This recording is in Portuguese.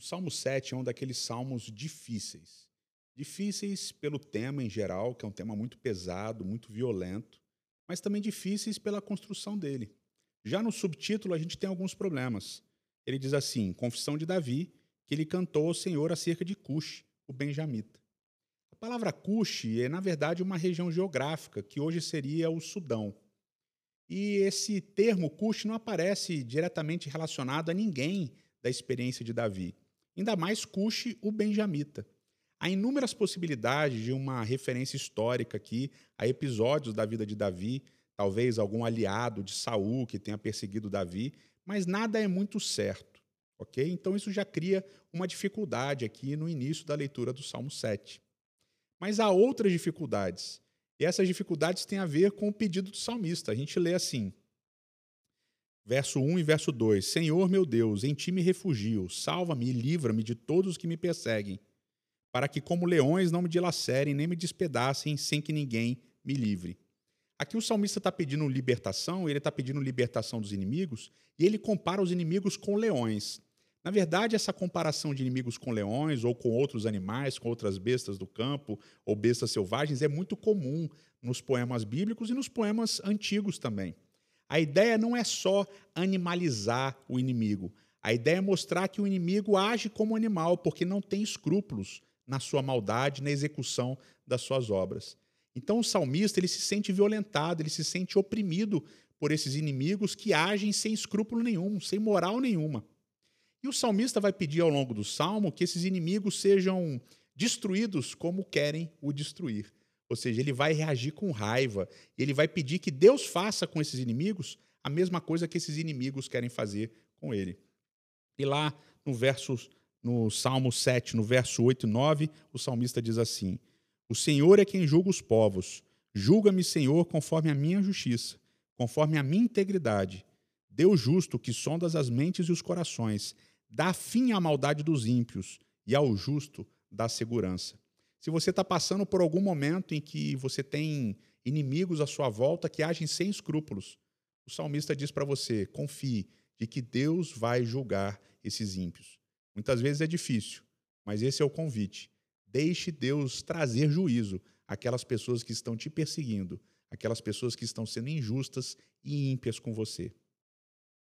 O Salmo 7 é um daqueles salmos difíceis. Difíceis pelo tema em geral, que é um tema muito pesado, muito violento, mas também difíceis pela construção dele. Já no subtítulo, a gente tem alguns problemas. Ele diz assim: Confissão de Davi, que ele cantou ao Senhor acerca de Cush, o benjamita. A palavra Cush é, na verdade, uma região geográfica, que hoje seria o Sudão. E esse termo Cush não aparece diretamente relacionado a ninguém da experiência de Davi ainda mais Cush, o benjamita. Há inúmeras possibilidades de uma referência histórica aqui a episódios da vida de Davi, talvez algum aliado de Saul que tenha perseguido Davi, mas nada é muito certo, ok? Então isso já cria uma dificuldade aqui no início da leitura do Salmo 7. Mas há outras dificuldades, e essas dificuldades têm a ver com o pedido do salmista. A gente lê assim: Verso 1 e verso 2: Senhor meu Deus, em ti me refugio, salva-me e livra-me de todos os que me perseguem, para que, como leões, não me dilacerem nem me despedacem sem que ninguém me livre. Aqui o salmista está pedindo libertação, ele está pedindo libertação dos inimigos, e ele compara os inimigos com leões. Na verdade, essa comparação de inimigos com leões ou com outros animais, com outras bestas do campo ou bestas selvagens, é muito comum nos poemas bíblicos e nos poemas antigos também. A ideia não é só animalizar o inimigo. A ideia é mostrar que o inimigo age como animal, porque não tem escrúpulos na sua maldade, na execução das suas obras. Então o salmista ele se sente violentado, ele se sente oprimido por esses inimigos que agem sem escrúpulo nenhum, sem moral nenhuma. E o salmista vai pedir ao longo do salmo que esses inimigos sejam destruídos como querem o destruir. Ou seja, ele vai reagir com raiva, ele vai pedir que Deus faça com esses inimigos a mesma coisa que esses inimigos querem fazer com ele. E lá no verso no Salmo 7, no verso 8 e 9, o salmista diz assim: O Senhor é quem julga os povos. Julga-me, Senhor, conforme a minha justiça, conforme a minha integridade. Deus justo que sondas as mentes e os corações, dá fim à maldade dos ímpios e ao justo dá segurança. Se você está passando por algum momento em que você tem inimigos à sua volta que agem sem escrúpulos, o salmista diz para você: confie de que Deus vai julgar esses ímpios. Muitas vezes é difícil, mas esse é o convite. Deixe Deus trazer juízo àquelas pessoas que estão te perseguindo, aquelas pessoas que estão sendo injustas e ímpias com você.